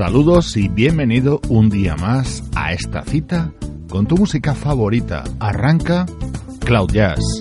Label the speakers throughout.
Speaker 1: Saludos y bienvenido un día más a esta cita con tu música favorita. Arranca Cloud Jazz.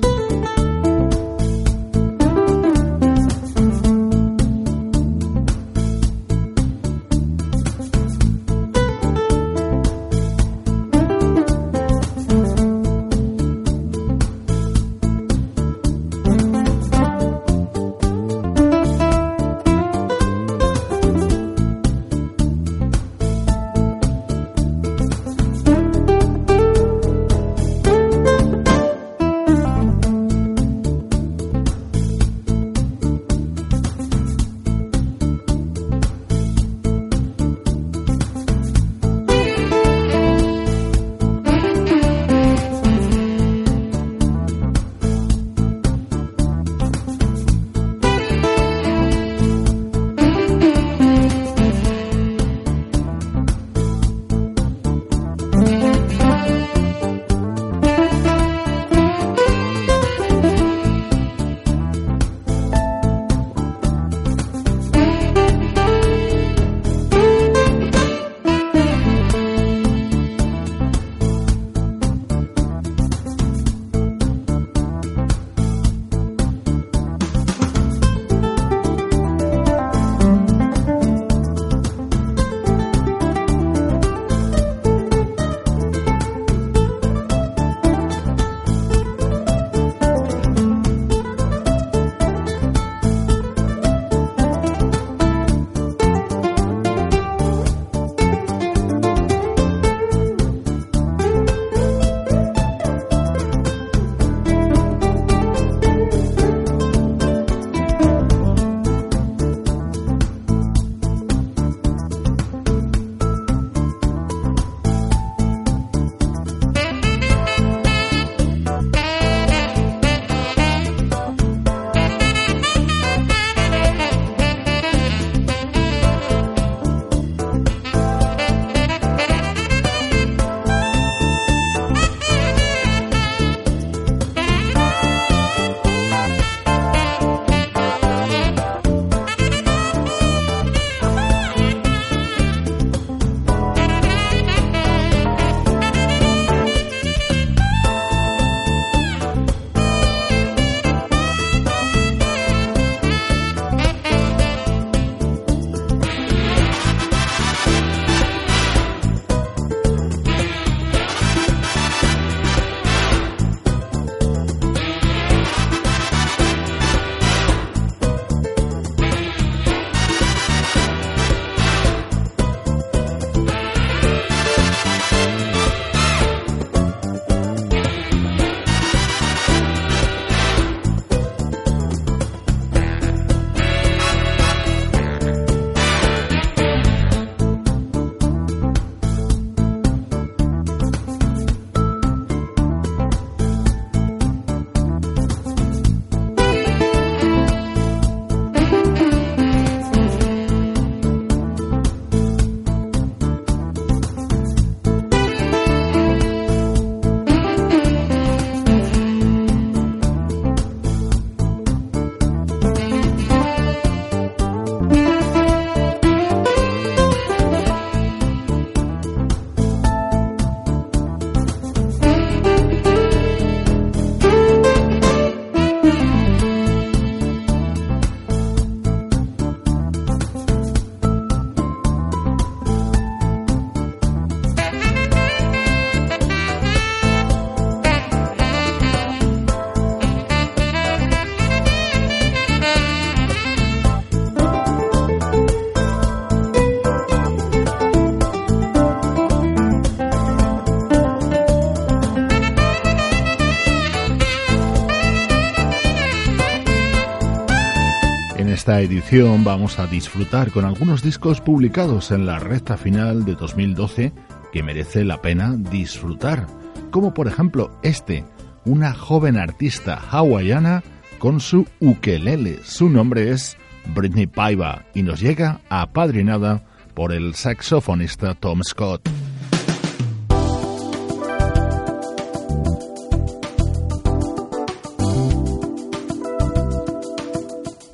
Speaker 2: Vamos a disfrutar con algunos discos publicados en la recta final de 2012 que merece la pena disfrutar, como por ejemplo este, una joven artista hawaiana con su ukelele. Su nombre es Britney Paiva y nos llega apadrinada por el saxofonista Tom Scott.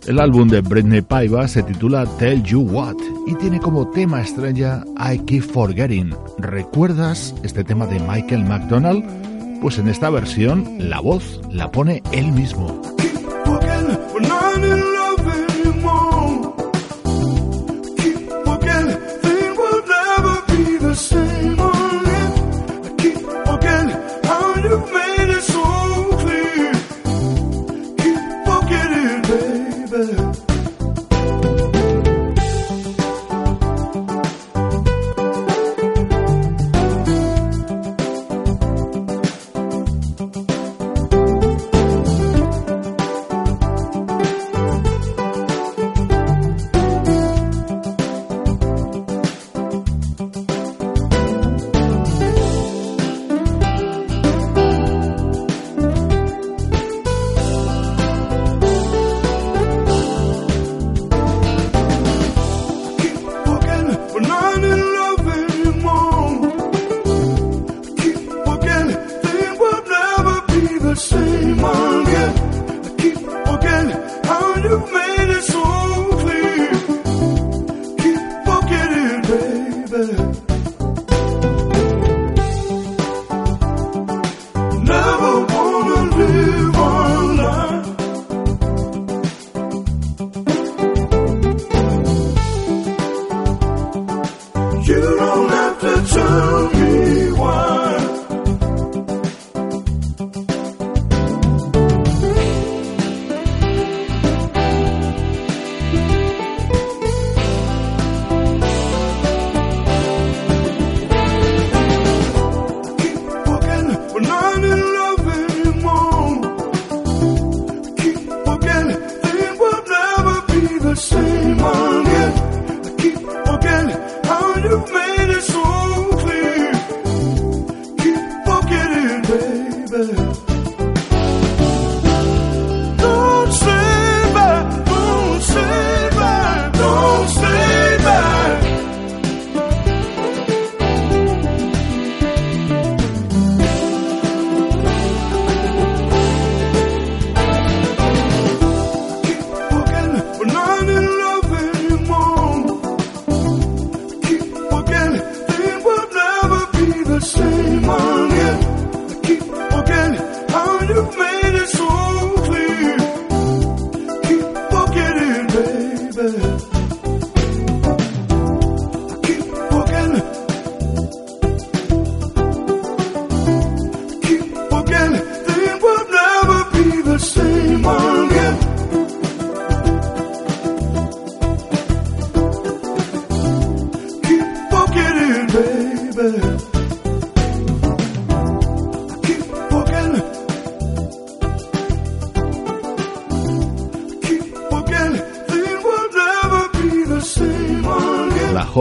Speaker 2: El álbum de Britney Paiva se titula Tell You What y tiene como tema estrella I Keep Forgetting. ¿Recuerdas este tema de Michael McDonald? Pues en esta versión la voz la pone él mismo.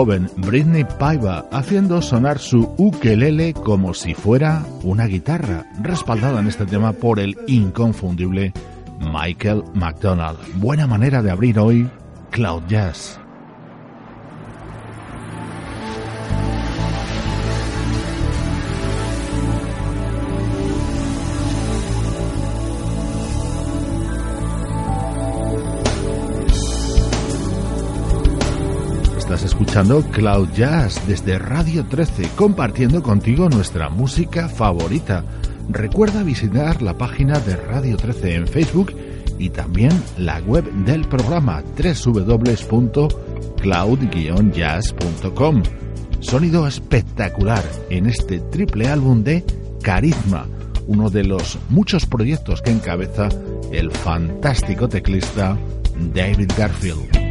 Speaker 2: Britney Paiva haciendo sonar su ukelele como si fuera una guitarra, respaldada en este tema por el inconfundible Michael McDonald. Buena manera de abrir hoy Cloud Jazz. Escuchando Cloud Jazz desde Radio 13, compartiendo contigo nuestra música favorita. Recuerda visitar la página de Radio 13 en Facebook y también la web del programa www.cloud-jazz.com. Sonido espectacular en este triple álbum de Carisma, uno de los muchos proyectos que encabeza el fantástico teclista David Garfield.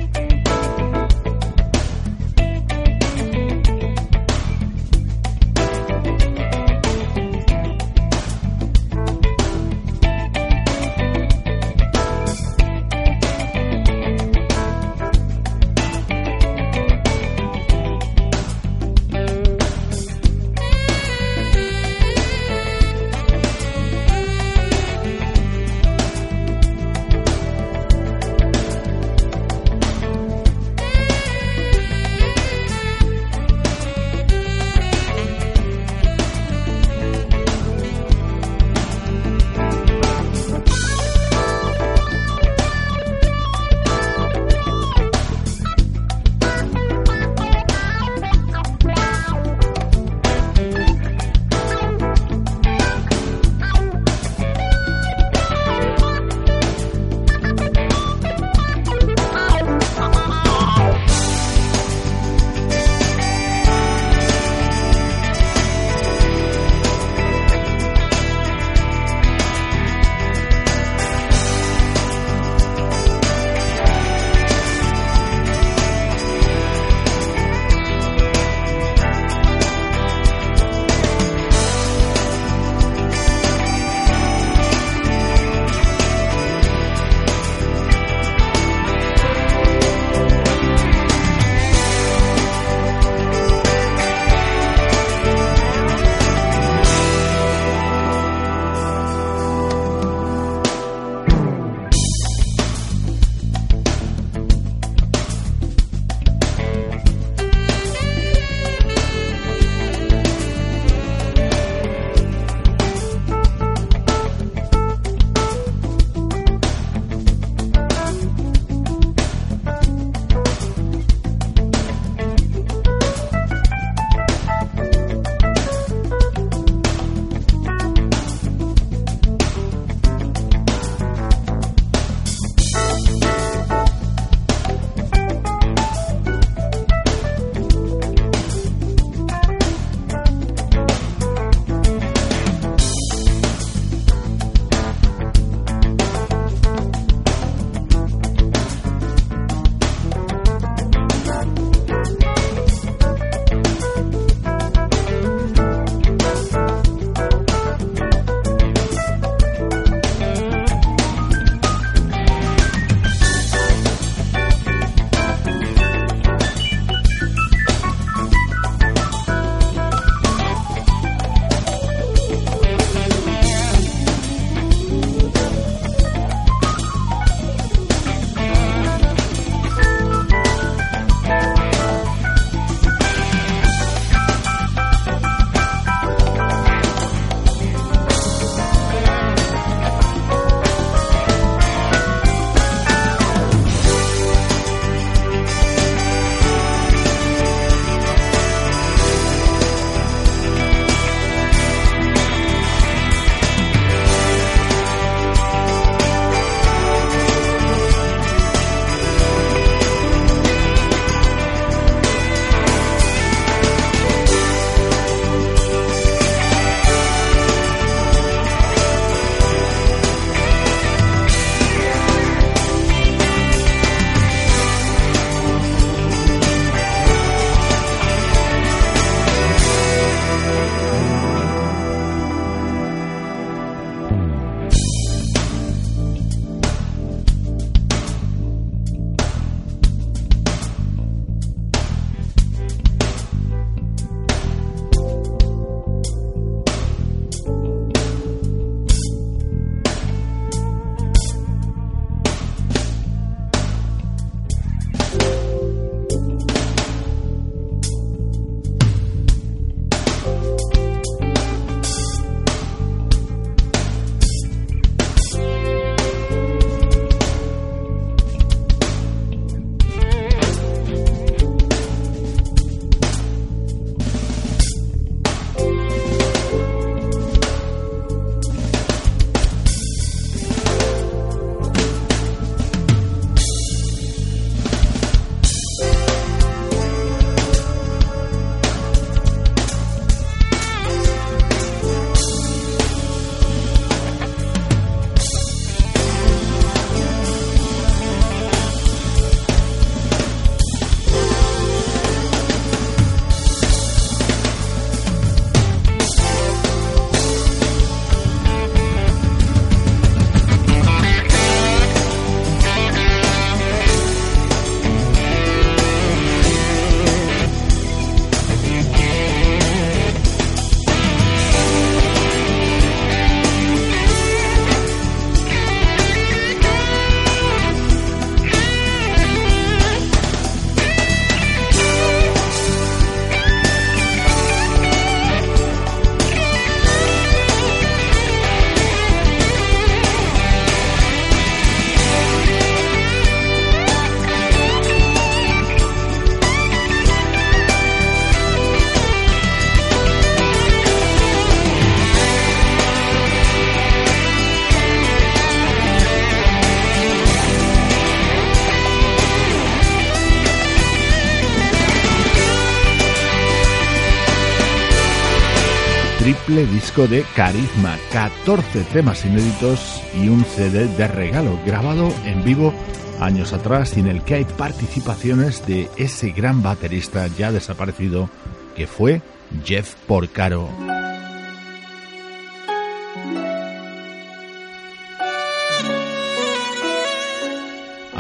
Speaker 1: Triple disco de Carisma, 14 temas inéditos y un CD de regalo grabado en vivo años atrás en el que hay participaciones de ese gran baterista ya desaparecido que fue Jeff Porcaro.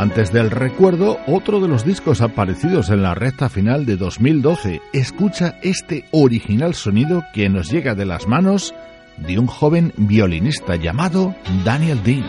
Speaker 1: Antes del recuerdo, otro de los discos aparecidos en la recta final de 2012. Escucha este original sonido que nos llega de las manos de un joven violinista llamado Daniel Dean.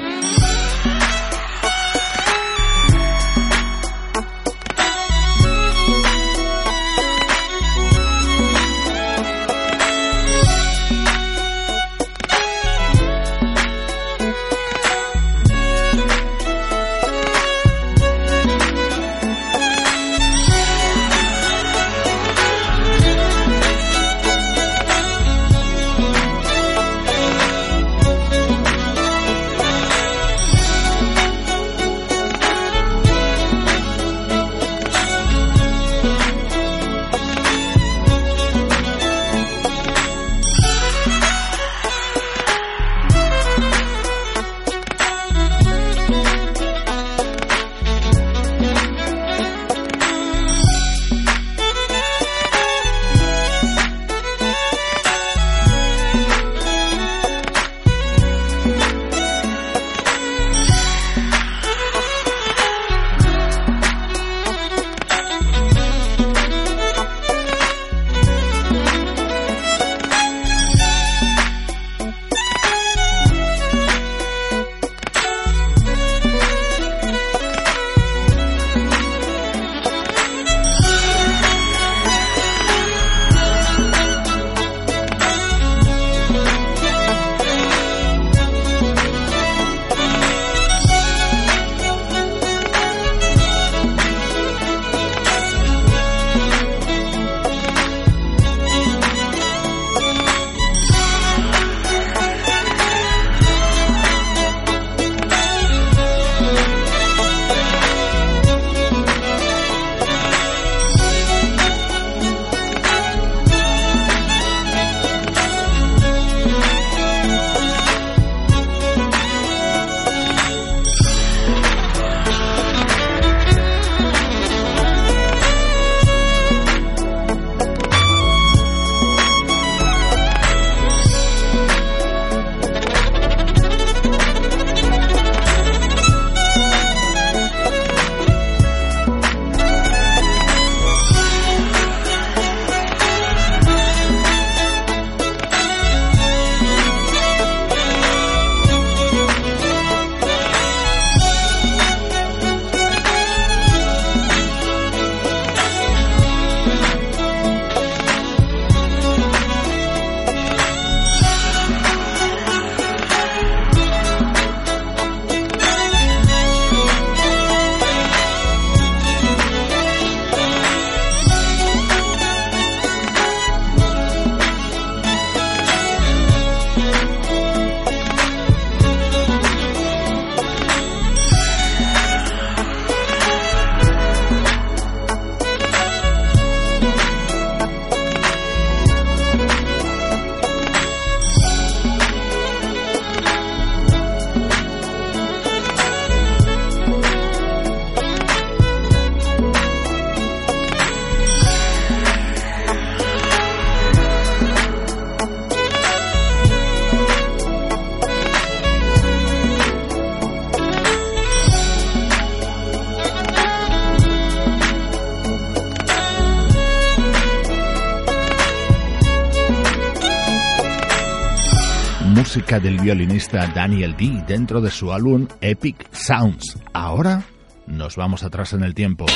Speaker 1: Del violinista Daniel D dentro de su álbum Epic Sounds. Ahora nos vamos atrás en el tiempo.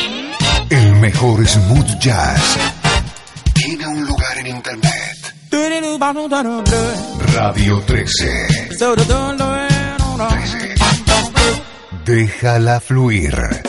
Speaker 3: El mejor smooth jazz tiene un lugar en internet. Radio 13. 13. Déjala fluir.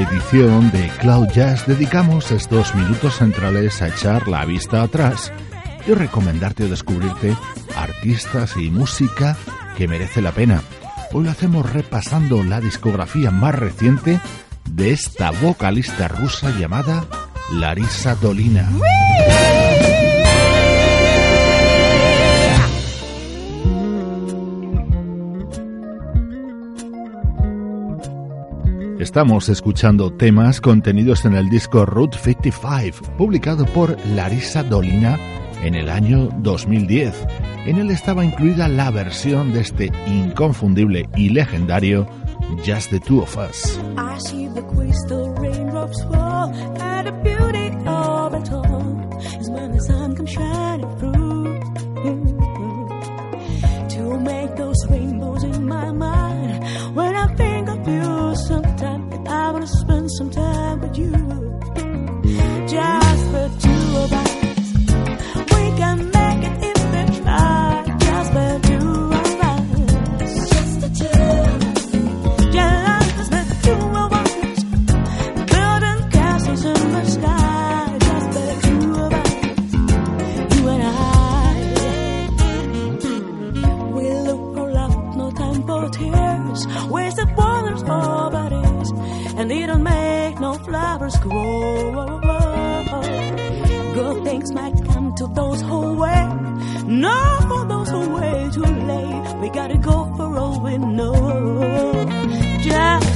Speaker 4: De Cloud Jazz dedicamos estos minutos centrales a echar la vista atrás y recomendarte o descubrirte artistas y música que merece la pena. Hoy lo hacemos repasando la discografía más reciente de esta vocalista rusa llamada Larisa Dolina. Estamos escuchando temas contenidos en el disco Route 55, publicado por Larissa Dolina en el año 2010. En él estaba incluida la versión de este inconfundible y legendario Just the Two of Us. Some time with you. Just flowers grow. Good things might come to those who wait. Not for those who wait too late. We gotta go for all we know. Just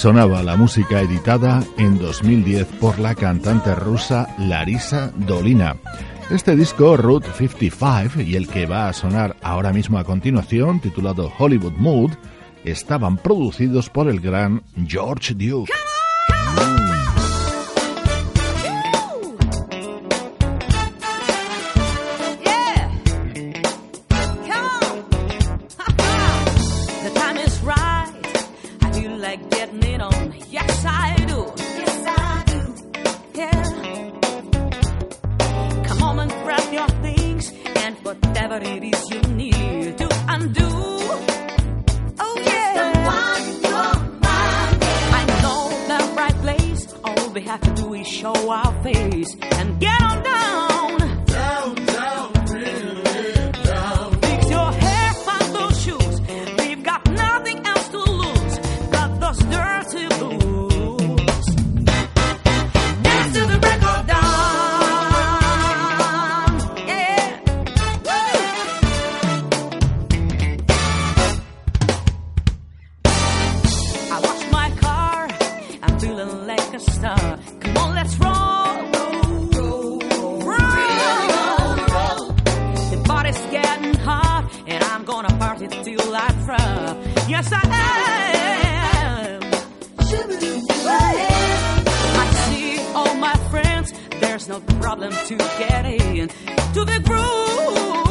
Speaker 4: sonaba la música editada en 2010 por la cantante rusa Larisa Dolina. Este disco, Route 55, y el que va a sonar ahora mismo a continuación, titulado Hollywood Mood, estaban producidos por el gran George Duke. started till I from Yes, I am. I see all my friends, there's no problem to get in to the groove.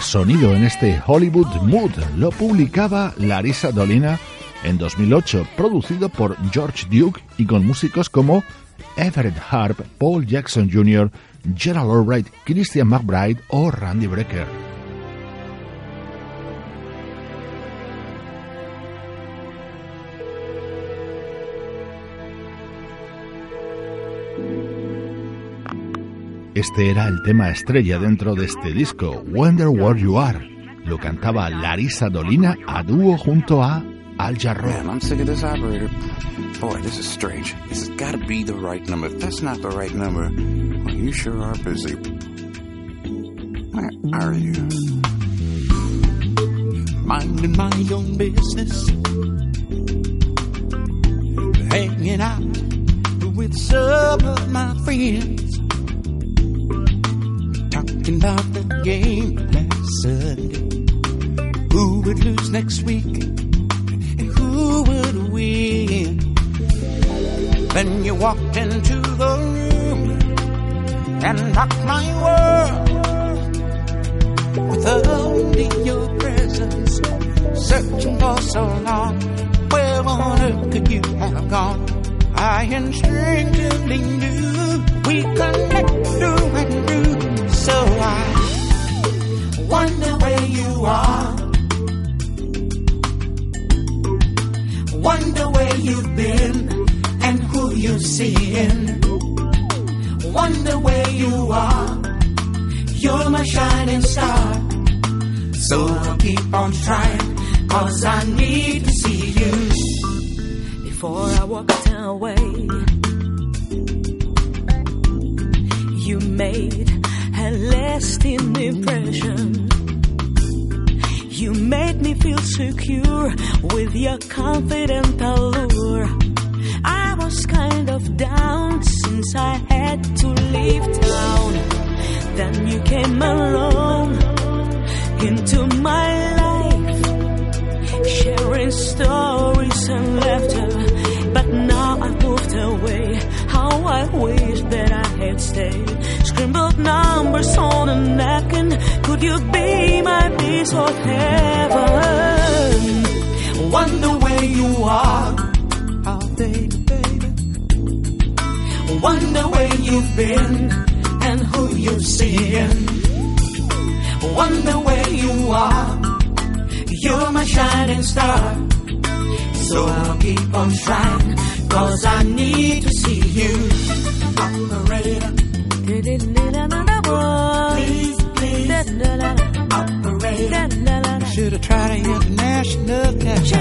Speaker 4: Sonido en este Hollywood Mood. Lo publicaba Larissa Dolina en 2008, producido por George Duke y con músicos como Everett Harp, Paul Jackson Jr., Gerald Albright, Christian McBride o Randy Brecker. Este era el tema estrella dentro de este disco, Wonder Where You Are,
Speaker 1: lo cantaba Larisa Dolina a dúo junto a Al
Speaker 5: I'm sick of this operator. Boy, this is strange. This has got to be the right number. If that's not the right number, well, you sure are busy. Where are you? Minding my own business. Hanging out with some of my friends. Talking about the game last Sunday. Who would lose next week? And who would win? Then you walked into the room and rocked my world with only your presence. Searching for so long, where on earth could you have gone? I instinctively knew we connect through and through. So I wonder where you are. Wonder where you've been and who you're seeing. Wonder where you are. You're my shining star. So I'll keep on trying, cause I need to see you.
Speaker 4: Before I walked away, you made a lasting impression. You made me feel secure with your confident allure. I was kind of down since I had to leave town. Then you came along into my life, sharing stories and laughter. Away. How I wish that I had stayed. Scribbled numbers on a napkin. Could you be my piece of heaven?
Speaker 5: Wonder where you are. Oh, baby, baby. Wonder where you've been and who you're seeing. Wonder where you are. You're my shining star. So I'll keep on trying, cause I need to see you. Operator, please, please. Operator, should have tried an international catch.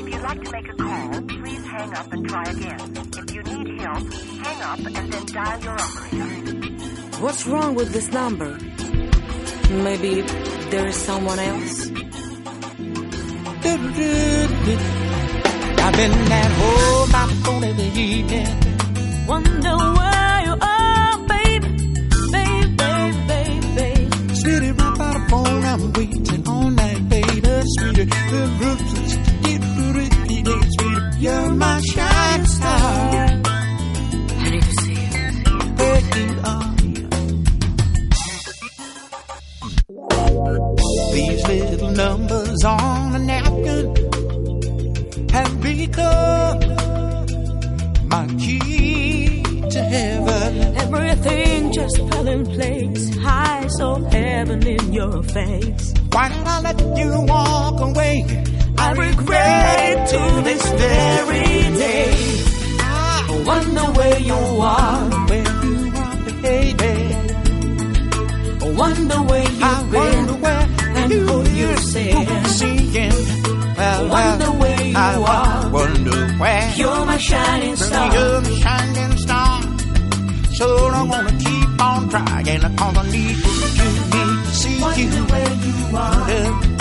Speaker 6: If you'd like to make a call, please hang up and try again. If you need help, hang up and then dial your operator.
Speaker 4: What's wrong with this number? Maybe there is someone else.
Speaker 5: I've been at home, I'm gonna the evening.
Speaker 4: Wonder where you are, babe. Babe, babe, babe, babe.
Speaker 5: Sitting right by the phone, I'm waiting all night, baby. Sweeter, the roots, sweeter. You're my shining star.
Speaker 4: Just fell in place. I saw heaven in your face.
Speaker 5: Why did I let you walk away?
Speaker 4: I regret it to this very day.
Speaker 5: I wonder where you are, where you are, baby.
Speaker 4: Wonder where you've
Speaker 5: I
Speaker 4: been
Speaker 5: wonder where
Speaker 4: and
Speaker 5: you
Speaker 4: who you're seeing.
Speaker 5: Well,
Speaker 4: Wonder where you
Speaker 5: I
Speaker 4: are.
Speaker 5: wonder where
Speaker 4: You're my shining star.
Speaker 5: You're the shining star. So I'm gonna keep on trying, cause I need you, need to see
Speaker 4: Wonder
Speaker 5: you.
Speaker 4: where you are.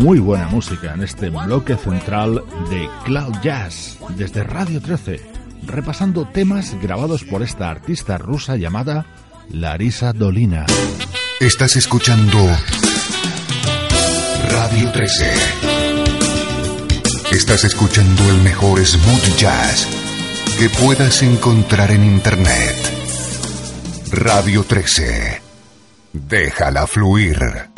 Speaker 1: Muy buena música en este bloque central de Cloud Jazz desde Radio 13, repasando temas grabados por esta artista rusa llamada Larisa Dolina.
Speaker 3: Estás escuchando Radio 13. Estás escuchando el mejor smooth jazz que puedas encontrar en Internet. Radio 13. Déjala fluir.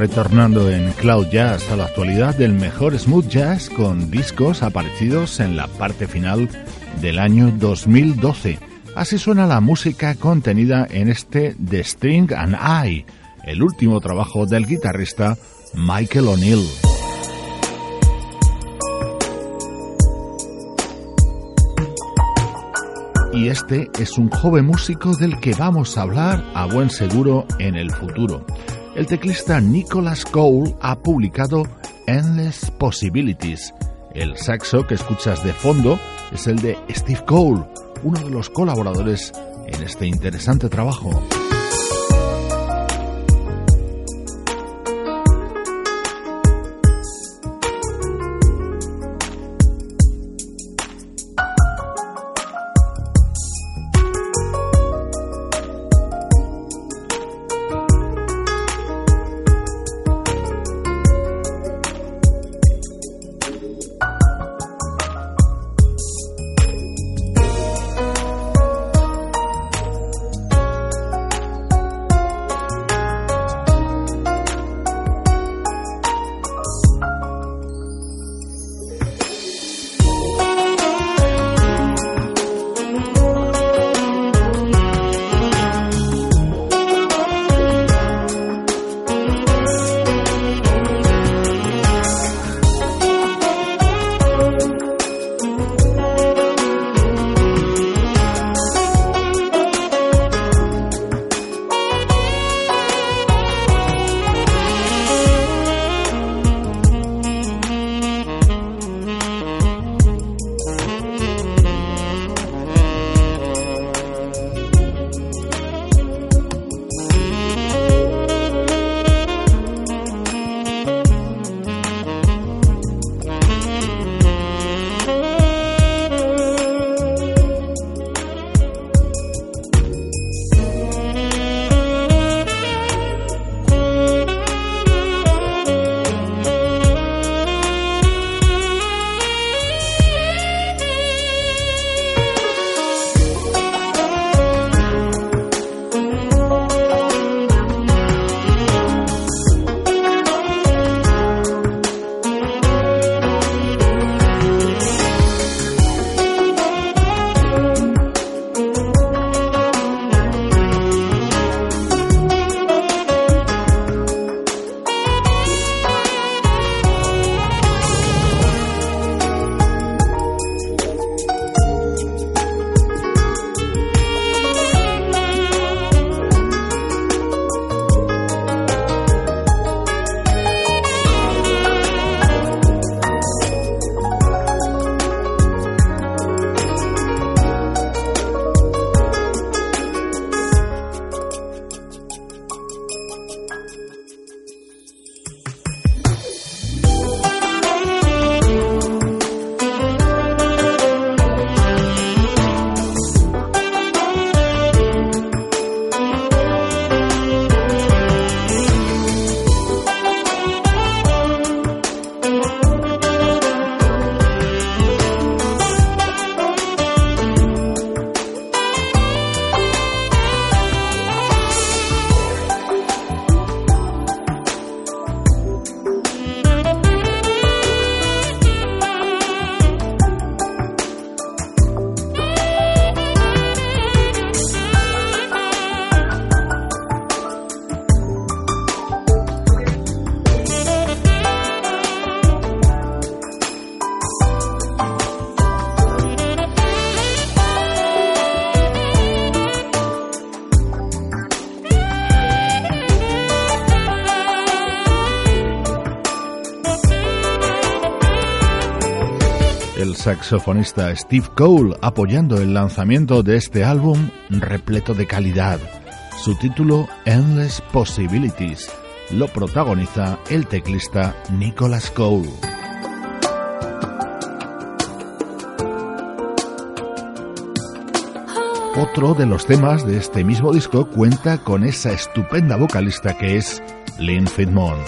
Speaker 1: Retornando en Cloud Jazz a la actualidad del mejor smooth jazz con discos aparecidos en la parte final del año 2012. Así suena la música contenida en este The String and I, el último trabajo del guitarrista Michael O'Neill. Y este es un joven músico del que vamos a hablar a buen seguro en el futuro. El teclista Nicholas Cole ha publicado Endless Possibilities. El saxo que escuchas de fondo es el de Steve Cole, uno de los colaboradores en este interesante trabajo. Saxofonista Steve Cole apoyando el lanzamiento de este álbum repleto de calidad. Su título Endless Possibilities lo protagoniza el teclista Nicholas Cole. Otro de los temas de este mismo disco cuenta con esa estupenda vocalista que es Lynn Fitmon.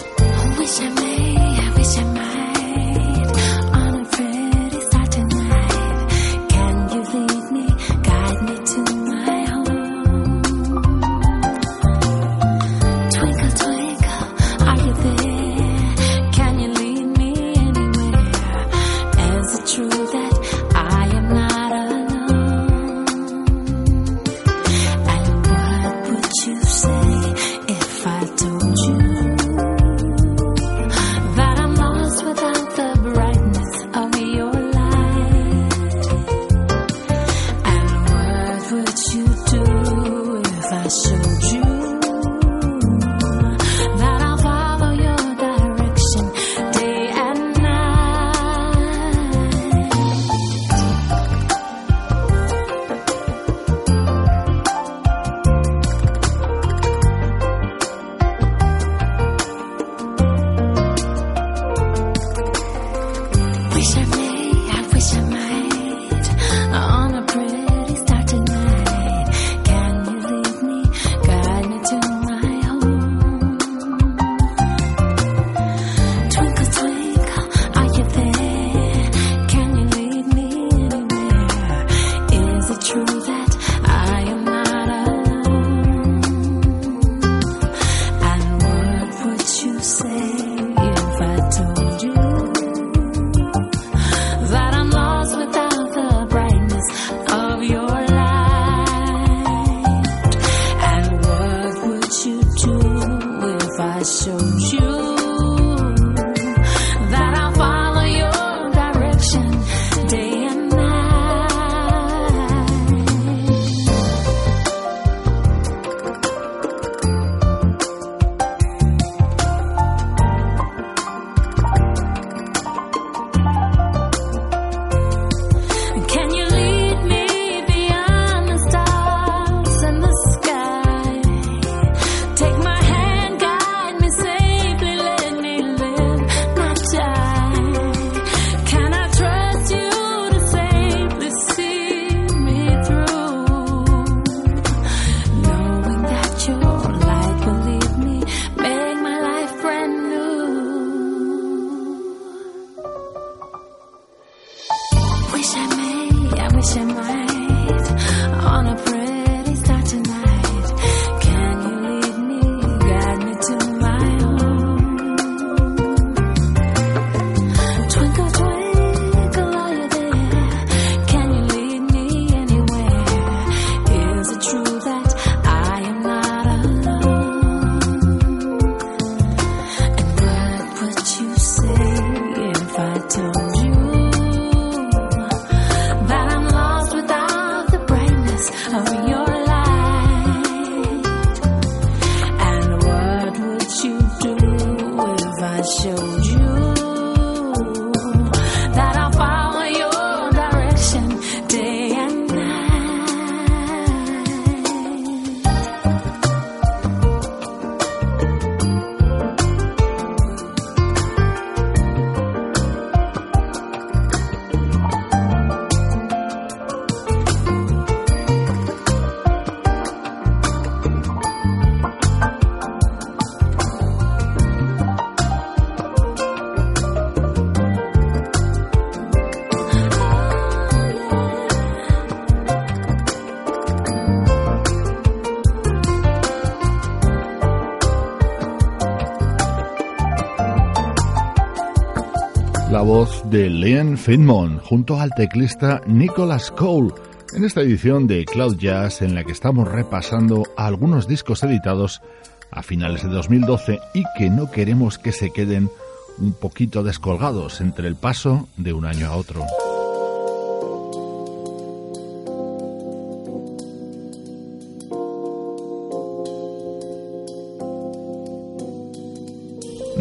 Speaker 1: Finmon junto al teclista Nicholas Cole en esta edición de Cloud Jazz en la que estamos repasando algunos discos editados a finales de 2012 y que no queremos que se queden un poquito descolgados entre el paso de un año a otro.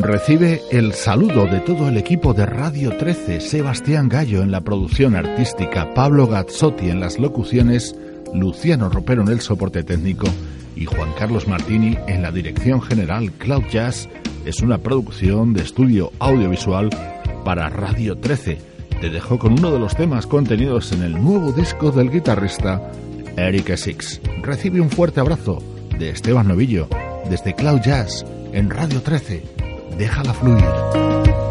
Speaker 1: Recibe el saludo de todo el equipo de Radio 13, Sebastián Gallo en la producción artística, Pablo Gazzotti en las locuciones, Luciano Ropero en el soporte técnico y Juan Carlos Martini en la dirección general. Cloud Jazz es una producción de estudio audiovisual para Radio 13. Te dejo con uno de los temas contenidos en el nuevo disco del guitarrista Eric Six. Recibe un fuerte abrazo de Esteban Novillo desde Cloud Jazz en Radio 13 déjala fluir.